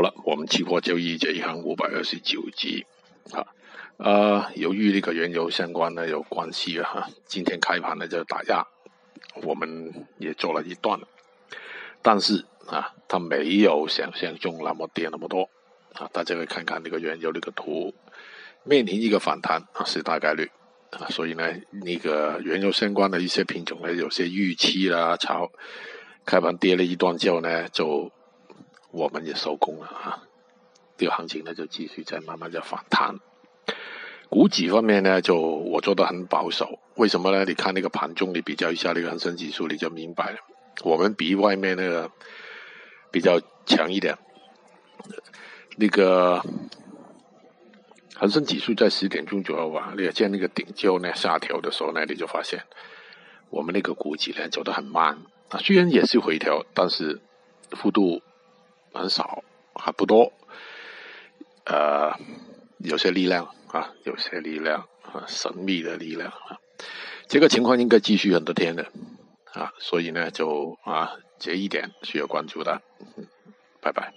好了，我们期货交易这一行五百二十九集啊，呃，由于那个原油相关的有关系啊，今天开盘呢就打压，我们也做了一段，但是啊，它没有想象中那么跌那么多啊，大家可以看看那个原油那个图，面临一个反弹啊是大概率啊，所以呢，那个原油相关的一些品种呢，有些预期啦，炒开盘跌了一段之后呢，就。我们也收工了啊，这个行情呢就继续在慢慢的反弹。股指方面呢，就我做的很保守，为什么呢？你看那个盘中，你比较一下那个恒生指数，你就明白了。我们比外面那个比较强一点。那个恒生指数在十点钟左右吧，你也见那个顶就呢下调的时候呢，你就发现我们那个股指呢走得很慢啊，虽然也是回调，但是幅度。很少，还不多，呃，有些力量啊，有些力量啊，神秘的力量啊，这个情况应该继续很多天的啊，所以呢，就啊，这一点需要关注的，拜拜。